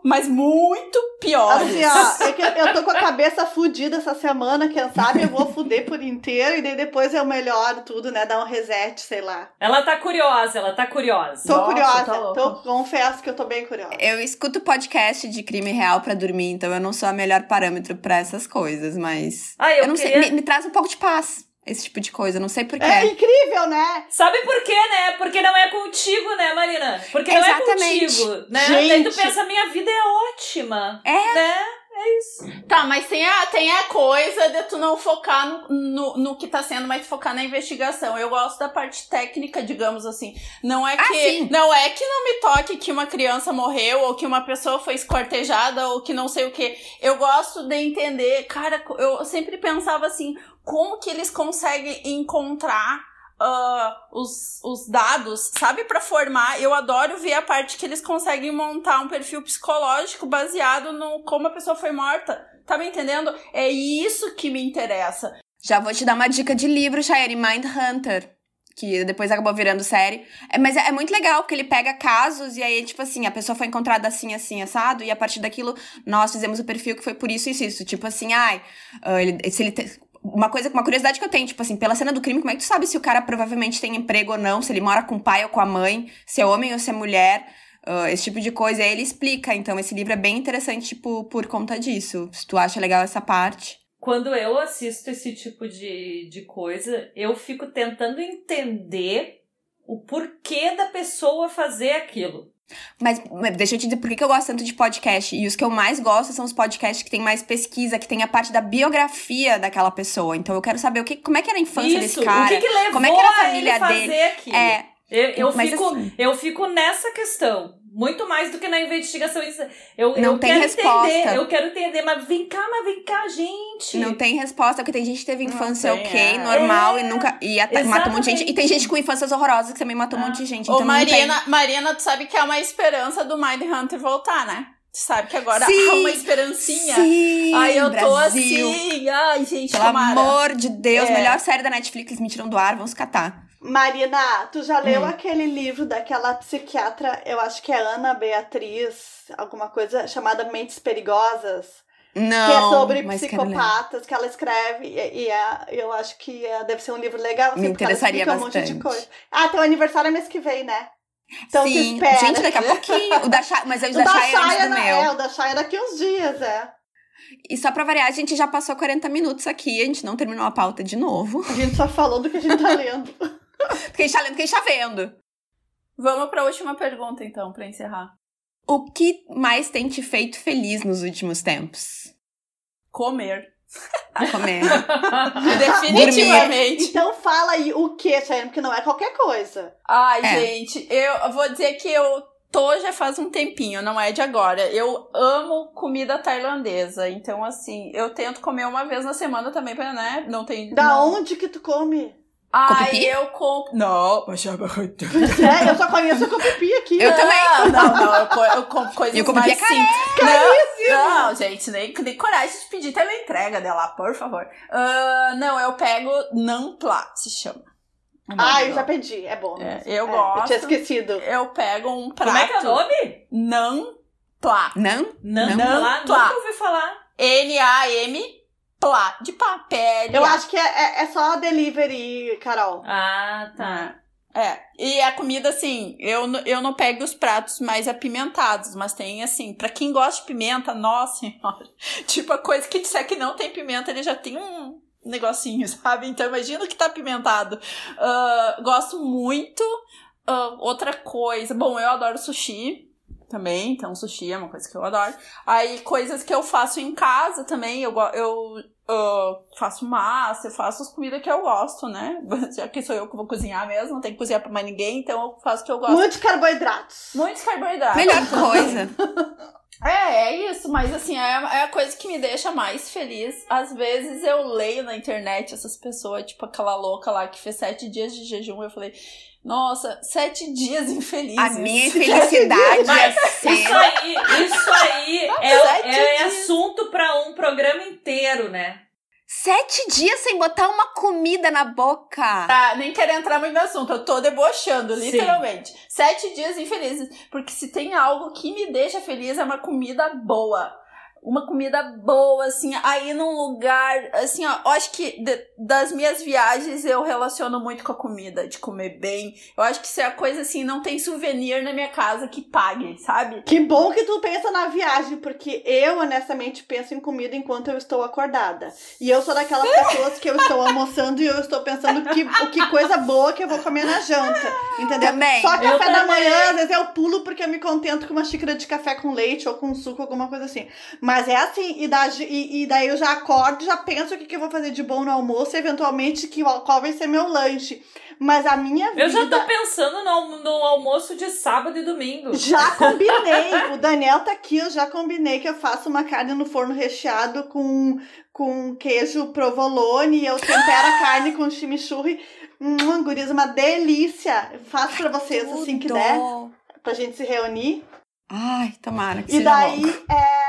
mas muito piores. Assim, ó, é que eu tô com a cabeça fudida essa semana, quem sabe eu vou fuder por inteiro e daí depois eu melhoro tudo, né? Dar um reset, sei lá. Ela tá curiosa, ela tá curiosa. Tô Nossa, curiosa, tá tô, confesso que eu tô bem curiosa. Eu escuto podcast de crime real pra dormir, então eu não sou a melhor parâmetro pra essas coisas, mas. Ah, eu, Eu, não sei, queria- me, me traz um pouco de paz. Esse tipo de coisa. Não sei porquê. É incrível, né? Sabe por quê, né? Porque não é contigo, né, Marina? Porque Exatamente. não é contigo, né? Gente. Daí tu pensa, minha vida é ótima. É. Né? É isso. Tá, mas tem a, tem a coisa de tu não focar no, no, no que tá sendo, mas focar na investigação. Eu gosto da parte técnica, digamos assim. Não é Ah, que não é que não me toque que uma criança morreu ou que uma pessoa foi esquartejada ou que não sei o que. Eu gosto de entender, cara, eu sempre pensava assim, como que eles conseguem encontrar ah, os, os dados, sabe, Pra formar. Eu adoro ver a parte que eles conseguem montar um perfil psicológico baseado no como a pessoa foi morta. Tá me entendendo? É isso que me interessa. Já vou te dar uma dica de livro, Shayari, Mind Hunter. Que depois acabou virando série. É, mas é, é muito legal, porque ele pega casos e aí, tipo assim, a pessoa foi encontrada assim, assim, assado, e a partir daquilo nós fizemos o perfil que foi por isso, isso, isso. Tipo assim, ai, ah, ele, se ele. te- uma coisa, uma curiosidade que eu tenho, tipo assim, pela cena do crime, como é que tu sabe se o cara provavelmente tem emprego ou não, se ele mora com o pai ou com a mãe, se é homem ou se é mulher, ah, esse tipo de coisa. Aí ele explica. Então, esse livro é bem interessante, tipo, por conta disso. Se tu acha legal essa parte. Quando eu assisto esse tipo de, de coisa, eu fico tentando entender o porquê da pessoa fazer aquilo. Mas mas deixa eu te dizer por que eu gosto tanto de podcast. E os que eu mais gosto são os podcasts que tem mais pesquisa, que tem a parte da biografia daquela pessoa. Então eu quero saber o que, como é que era a infância Isso, desse cara. o que, que levou como é que era a a família ele fazer dele. aquilo. É, Eu, eu, mas fico, assim- eu fico nessa questão. Muito mais do que na investigação. Eu, Não eu tem quero resposta. entender, eu quero entender, mas vem cá, mas vem cá, gente. não tem resposta, porque tem gente que teve infância tem, ok, é. normal, É, e nunca. E ata- mata um monte de gente. E tem gente com infâncias horrorosas que também matou um Ah. monte de gente. Ô, Então não Marina, Marina, tu sabe que é uma esperança do Mind Hunter voltar, né? Tu sabe que agora Sim, há uma esperancinha. tem. Sim, Ai, eu tô Brasil. assim. Ai, gente, Pelo tomara. amor de Deus, É. melhor série da Netflix, eles me tiram do ar, vamos catar. Marina, tu já leu Hum. aquele livro daquela psiquiatra, eu acho que é Ana Beatriz, alguma coisa chamada Mentes Perigosas? Não. que é sobre psicopatas, que ela escreve, e, e é- eu acho que é- deve ser um livro legal, assim, Me interessaria explica um monte de bastante. coisa. Ah, teu aniversário é mês que vem, né? Então Sim, espera. gente, daqui a pouquinho. O da Chay, mas o O da da Chay é meu. É, o da Shaya é daqui uns dias, é. E só pra variar, a gente já passou 40 minutos aqui, a gente não terminou a pauta de novo. A gente só falou do que a gente tá lendo. Porque a gente tá lendo, porque a gente tá vendo. Vamos pra última pergunta, então, pra encerrar. O que mais tem te feito feliz nos últimos tempos? Comer. Comer. Definitivamente. Então fala aí o que, Shayane, porque não é qualquer coisa. Ai, É. gente, eu vou dizer que eu tô já faz um tempinho, não é de agora. Eu amo comida tailandesa. Então, assim, eu tento comer uma vez na semana também, pra, né? Não tem. Da não. onde que tu come? Ai, Copipi? eu compro. Não, mas já. É, eu só conheço o copipi aqui. Eu também. Não, não, eu, co- eu compro coisas E o copipi mais é simples. Não, não, gente, nem, nem coragem de pedir teleentrega dela, por favor. Ah, não, eu pego Nampla, se chama. Ah, eu já pedi. É bom. É, mesmo. eu É, gosto. Eu tinha esquecido. Eu pego um prato. Como é que é o nome? Nampla. Não? Não, Não, lá, plá. nunca ouvi falar. N-A-M, plá, de papel. Eu acho que é, é, é só delivery, Carol. Ah, tá. É, e a comida, assim, eu, eu não pego os pratos mais apimentados, mas tem, assim, pra quem gosta de pimenta, nossa senhora, tipo, a coisa que disser que não tem pimenta, ele já tem um negocinho, sabe? Então, imagina o que tá apimentado. Ah, gosto muito. Ah, outra coisa, bom, eu adoro sushi também, então sushi é uma coisa que eu adoro. Aí, coisas que eu faço em casa também, eu, eu ah, faço massa, eu faço as comidas que eu gosto, né? Já que sou eu que vou cozinhar mesmo, não tem que cozinhar pra mais ninguém, então eu faço o que eu gosto. Muitos carboidratos. Muitos carboidratos. Melhor coisa. É, é isso, mas assim, é, é a coisa que me deixa mais feliz. Às vezes eu leio na internet essas pessoas, tipo aquela louca lá que fez sete dias de jejum, eu falei, nossa, sete dias infelizes. A minha infelicidade Mas é Isso ser. aí, isso aí é, é assunto pra um programa inteiro, né? Sete dias sem botar uma comida na boca. Tá, nem quero entrar muito no assunto, eu tô debochando, Sim. literalmente. Sete dias infelizes. Porque se tem algo que me deixa feliz é uma comida boa. Uma comida boa, assim, aí num lugar, assim, ó, eu acho que de, das minhas viagens eu relaciono muito com a comida, de comer bem. Eu acho que isso é a coisa assim, não tem souvenir na minha casa que pague, sabe? Que bom que tu pensa na viagem, porque eu, honestamente, penso em comida enquanto eu estou acordada. E eu sou daquelas pessoas que eu estou almoçando e eu estou pensando que, o que coisa boa que eu vou comer na janta. Entendeu? Também. Só Eu café da também. manhã, às vezes eu pulo porque eu me contento com uma xícara de café com leite ou com suco, alguma coisa assim. Mas é assim, e, da, e, e daí eu já acordo, já penso o que, que eu vou fazer de bom no almoço, e eventualmente que, qual vai ser meu lanche. Mas a minha vida. Eu já tô pensando no, no almoço de sábado e domingo. Já combinei. o Daniel tá aqui, eu já combinei que eu faço uma carne no forno recheado com, com queijo provolone e eu tempero a carne com chimichurri. Hum, gurias, uma delícia. Faço pra vocês assim que Tudo. der, pra gente se reunir. Ai, tomara que E seja daí, logo. é...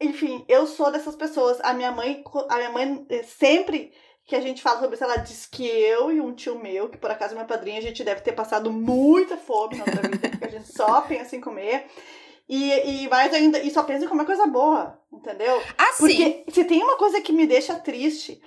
enfim, eu sou dessas pessoas. A minha mãe, a minha mãe eh, sempre que a gente fala sobre isso, ela diz que eu e um tio meu, que por acaso é meu padrinho, a gente deve ter passado muita fome na outra vida, porque a gente só pensa em comer. E, e mais ainda, e só pensa em comer coisa boa, entendeu? Ah, sim. Porque se tem uma coisa que me deixa triste,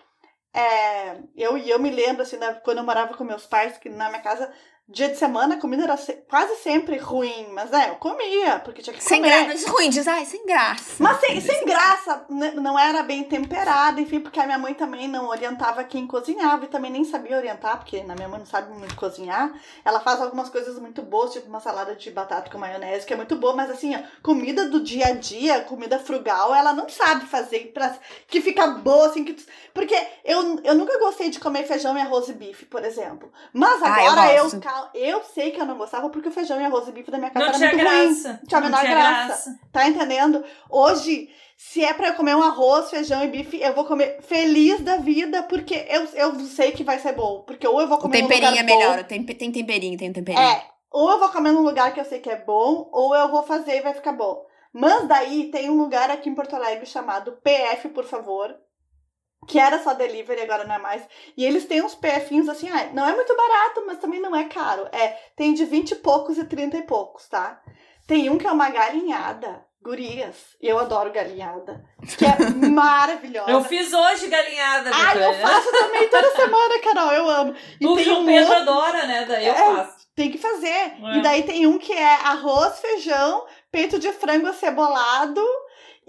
é, eu, e eu me lembro, assim, quando eu morava com meus pais, que na minha casa, dia de semana, a comida era se- quase sempre ruim, mas é, eu comia, porque tinha que Sem comer. graça. Ruim, diz, ai, sem graça. Mas sem, sem graça, né, não era bem temperada, enfim, porque a minha mãe também não orientava quem cozinhava e também nem sabia orientar, porque a minha mãe não sabe muito cozinhar. Ela faz algumas coisas muito boas, tipo uma salada de batata com maionese, que é muito boa, mas assim, ó, comida do dia a dia, comida frugal, ela não sabe fazer pra, que fica boa, assim, que tu- porque eu, eu nunca gostei de comer feijão e arroz e bife, por exemplo. Mas Ah, eu agora eu, eu sei que eu não gostava porque o feijão e arroz e bife da minha casa Não era tinha muito ruim. graça. Tinha a menor tinha graça. graça. Tá entendendo? Hoje, se é pra eu comer um arroz, feijão e bife, eu vou comer feliz da vida, porque eu, eu sei que vai ser bom. Porque ou eu vou O comer num temperinho lugar é melhor. bom, o tempe- tem temperinho, tem temperinho. É, ou eu vou comer num lugar que eu sei que é bom, ou eu vou fazer e vai ficar bom. Mas daí tem um lugar aqui em Porto Alegre chamado PF, por favor. Que era só delivery, agora não é mais. E eles têm uns PFinhos assim, ah, não é muito barato, mas também não é caro. É, tem de 20 e poucos e 30 e poucos, tá? Tem um que é uma galinhada. Gurias. E eu adoro galinhada. Que é maravilhosa. Eu fiz hoje galinhada, Ai, eu faço também toda semana, Carol. Eu amo. E O tem João um Pedro outro- adora, né? Daí eu É. faço. tem que fazer. É. E daí tem um que é arroz, feijão, peito de frango acebolado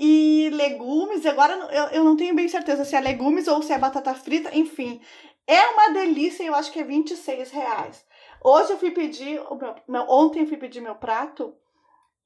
e legumes. Agora eu, eu não tenho bem certeza se é legumes ou se é batata frita, enfim. É uma delícia e eu acho que é 26 reais. Hoje eu fui pedir, meu, ontem eu fui pedir meu prato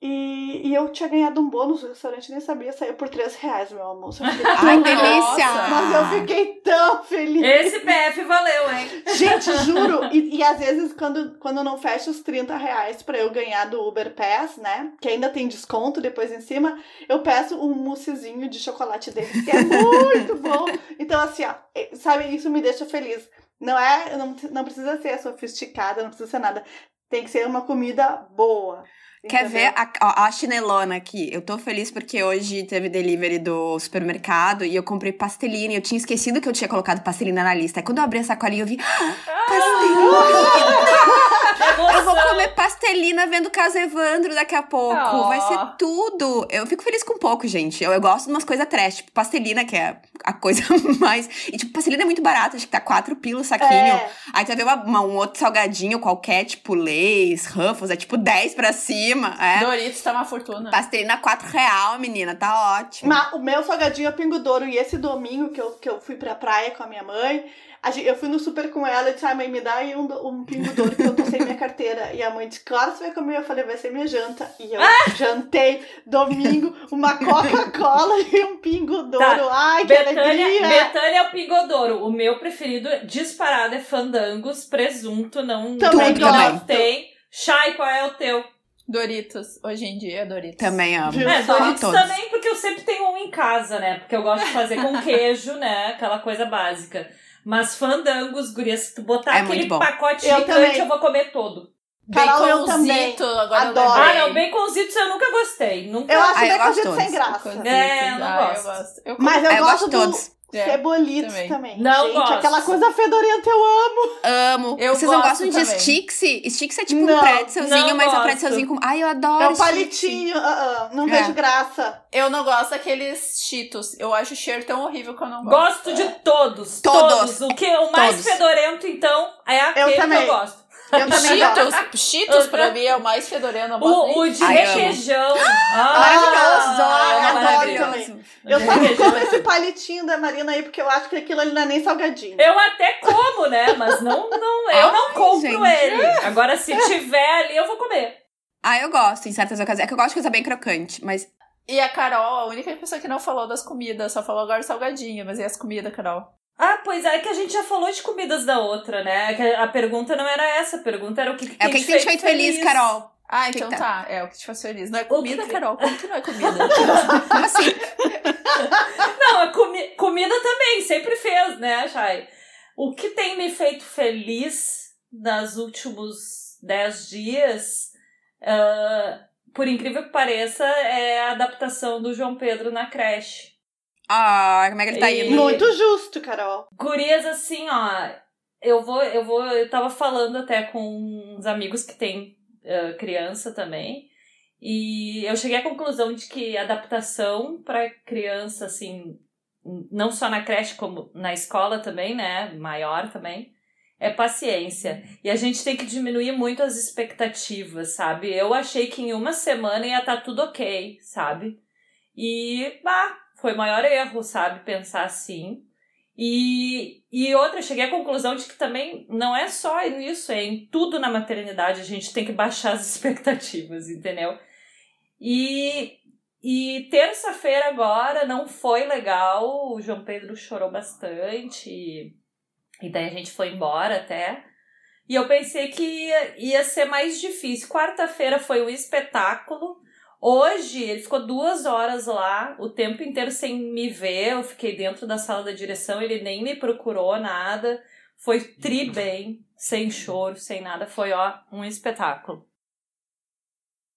e, e eu tinha ganhado um bônus no restaurante, nem sabia, saiu por 3 reais meu almoço. Fiquei Ai, delícia! Mas eu fiquei tão feliz. Esse PF valeu, hein? Gente, juro. E, e às vezes, quando, quando não fecho os 30 reais pra eu ganhar do Uber Pass, né? Que ainda tem desconto depois em cima, eu peço um moussezinho de chocolate deles, que é muito bom. Então, assim, ó, sabe, isso me deixa feliz. Não é, não, não precisa ser sofisticada, não precisa ser nada. Tem que ser uma comida boa. Quer ver a, a, a chinelona aqui? Eu tô feliz porque hoje teve delivery do supermercado e eu comprei pastelina. E eu tinha esquecido que eu tinha colocado pastelina na lista. Aí quando eu abri a sacolinha, eu vi. "Ah, pastelina! Eu vou comer pastelina vendo Caso Evandro daqui a pouco. Oh. Vai ser tudo. Eu fico feliz com pouco, gente. Eu, eu gosto de umas coisas trash, tipo pastelina, que é a coisa mais. E, tipo, pastelina é muito barata, acho que tá quatro pilos o saquinho. É, Aí tu vai ver uma- uma- um outro salgadinho qualquer, tipo Lays, Ruffles, é tipo 10 pra cima. É. Doritos tá uma fortuna. Pastelina 4 real, menina, tá ótimo. Mas o meu salgadinho é Pingo Douro. E esse domingo que eu, que eu fui pra praia com a minha mãe, eu fui no super com ela e disse, ai mãe, me dá aí um, um Pingo Douro que eu tô sem minha carteira. E a mãe disse, claro, você vai comer. Eu falei, vai ser minha janta. E eu jantei domingo uma Coca-Cola e um Pingo Douro. ai, que Betânia, alegria! Betânia é o Pingodouro. O meu preferido disparado é fandangos, presunto, não, Também não tem. Chay, qual é o teu? Doritos. Hoje em dia é Doritos. Também amo. É? Doritos todos. também, porque eu sempre tenho um em casa, né? Porque eu gosto de fazer com queijo, né? Aquela coisa básica. Mas fandangos, gurias, se tu botar É aquele pacote Eu gigante, também. eu vou comer todo. Carol, eu também. Baconzito, agora Adoro. eu Ah, não, baconzitos eu nunca gostei. Nunca. Eu acho Ah, eu baconzito gosto sem graça. Baconzitos, É, eu não ah, gosto. Eu gosto. Eu Mas eu, eu gosto gosto do todos. É, Cebolitos também. também. Não Gente, gosto. aquela coisa fedorenta eu amo. Amo. Eu Vocês não gostam de também. Sticks? Sticks é tipo Não, um pretzelzinho, mas é um pretzelzinho com... Ai, eu adoro É um palitinho. ah, ah, não É. vejo graça. Eu não gosto daqueles cheetos. Eu acho o cheiro tão horrível que eu não gosto. Gosto de todos. Todos. O, que, o mais Todos. fedorento, então, é aquele que eu gosto. Eu também gosto. Cheetos, Cheetos pra mim é o mais fedorento. gosto O, o de Ai, amo. requeijão. Maravilhoso! Ah, adoro maravilhoso. também. Eu só não como esse palitinho da Marina aí, porque eu acho que aquilo ali não é nem salgadinho. Eu até como, né? Mas não, não, eu não compro gente. ele. Agora, se tiver ali, eu vou comer. Ah, eu gosto em certas ocasiões. É que eu gosto de coisa bem crocante, mas... E a Carol, a única pessoa que não falou das comidas, só falou agora salgadinho, mas e as comidas, Carol? Ah, pois é, que a gente já falou de comidas da outra, né? Que a pergunta não era essa, a pergunta era o que, que É tem o que, te que te feito feliz, Carol? Ah, então que tá. É o que te faz feliz. Não é comida, que- Carol? Como que não é comida? Como assim? Não, a comi comida também, sempre fez, né, Chay? O que tem me feito feliz nos últimos dez dias, ah, por incrível que pareça, é a adaptação do João Pedro na creche. Ah, como é que ele tá E- indo? Muito justo, Carol. Gurias, assim, ó, eu vou, eu vou, eu tava falando até com uns amigos que têm ah, criança também, e eu cheguei à conclusão de que adaptação para criança, assim, não só na creche, como na escola também, né, maior também, é paciência. E a gente tem que diminuir muito as expectativas, sabe? Eu achei que em uma semana ia estar tudo ok, sabe? E, bah, foi maior erro, sabe? Pensar assim. E, e outra, cheguei à conclusão de que também não é só nisso, é em tudo na maternidade, a gente tem que baixar as expectativas, entendeu? E, e terça-feira agora não foi legal, o João Pedro chorou bastante, e, e daí a gente foi embora até. E eu pensei que ia, ia ser mais difícil. Quarta-feira foi um espetáculo. Hoje ele ficou duas horas lá, o tempo inteiro sem me ver. Eu fiquei dentro da sala da direção, ele nem me procurou nada. Foi tri bem, sem choro, sem nada. Foi ó, um espetáculo.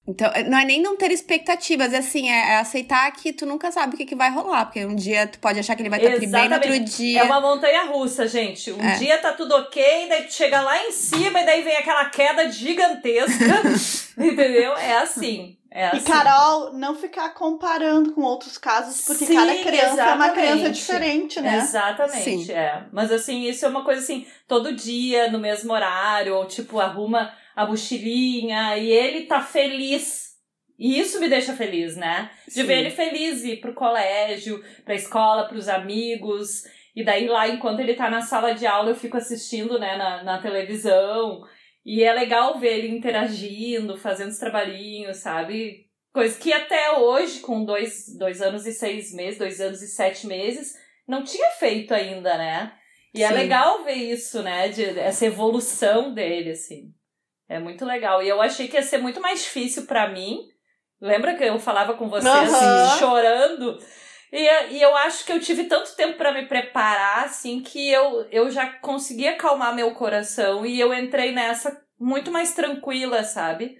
Então, não é nem não ter expectativas, é assim, é, é aceitar que tu nunca sabe o que, que vai rolar. Porque um dia tu pode achar que ele vai estar tri bem, no outro dia. É uma montanha russa, gente. Um É. dia tá tudo ok, daí tu chega lá em cima e daí vem aquela queda gigantesca. entendeu? É assim. É assim. E Carol, não ficar comparando com outros casos, porque Sim, cada criança é uma exatamente. criança diferente, né? Exatamente, Sim. é. Mas assim, isso é uma coisa assim, todo dia, no mesmo horário, ou tipo, arruma a mochilinha e ele tá feliz. E isso me deixa feliz, né? De Sim. ver ele feliz ir pro colégio, pra escola, pros amigos. E daí lá, enquanto ele tá na sala de aula, eu fico assistindo, né, na, na televisão. E é legal ver ele interagindo, fazendo os trabalhinhos, sabe? Coisa que até hoje, com dois, dois anos e seis meses, dois anos e sete meses, não tinha feito ainda, né? E é Sim. legal ver isso, né? De, essa evolução dele, assim. É muito legal. E eu achei que ia ser muito mais difícil pra mim. Lembra que eu falava com você, assim, chorando? E, e eu acho que eu tive tanto tempo pra me preparar, assim, que eu, eu já consegui acalmar meu coração e eu entrei nessa muito mais tranquila, sabe?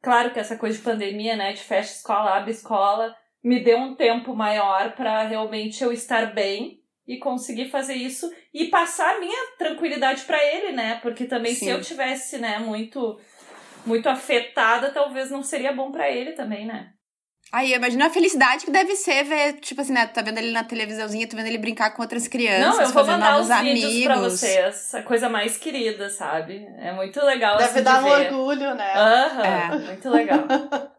Claro que essa coisa de pandemia, né, de fecha escola, abre escola, me deu um tempo maior pra realmente eu estar bem e conseguir fazer isso e passar a minha tranquilidade pra ele, né? Porque também se Sim. eu tivesse, né, muito muito afetada, talvez não seria bom pra ele também, né? Aí, imagina a felicidade que deve ser ver, tipo assim, né? Tu tá vendo ele na televisãozinha, tu vendo ele brincar com outras crianças, Não, eu vou mandar os vídeos amigos. pra vocês. A coisa mais querida, sabe? É muito legal Deve assim, dar de um ver. orgulho, né? Aham, É. muito legal.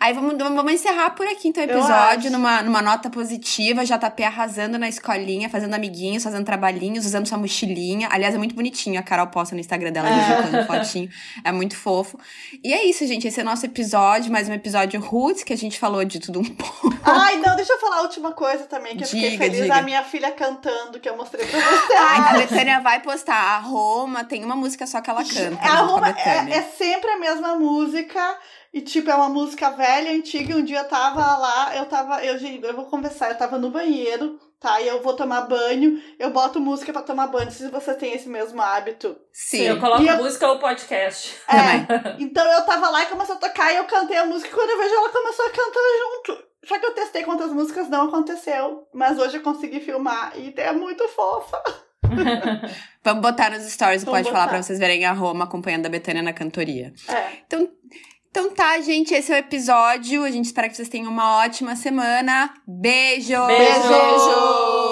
Aí vamos, vamos encerrar por aqui então o episódio, numa, numa nota positiva. JP arrasando na escolinha, fazendo amiguinhos, fazendo trabalhinhos, usando sua mochilinha. Aliás, é muito bonitinho. A Carol posta no Instagram dela quando fotinho. É muito fofo. E é isso, gente. Esse é o nosso episódio, mais um episódio Roots, que a gente falou de tudo um pouco. Ai, não, deixa eu falar a última coisa também, que eu fiquei feliz. diga. A minha filha cantando, que eu mostrei pra você. Ai, a Betânia vai postar. A Roma tem uma música só que ela canta. A Roma- é, é sempre a mesma música. E, tipo, é uma música velha, antiga. E um dia eu tava lá, eu tava. Eu, gente, eu vou conversar, eu tava no banheiro, tá? E eu vou tomar banho, eu boto música pra tomar banho. Se você tem esse mesmo hábito. Sim. Eu coloco E eu- música ou podcast. É, então eu tava lá e começou a tocar e eu cantei a música. E quando eu vejo, ela começou a cantar junto. Só que eu testei quantas músicas não aconteceu. Mas hoje eu consegui filmar e é muito fofa. Vamos botar nos stories, Vamos pode falar botar. pra vocês verem a Roma acompanhando a Betânia na cantoria. É. Então, então tá, gente, esse é o episódio. A gente espera que vocês tenham uma ótima semana. Beijo! Beijo! Beijo!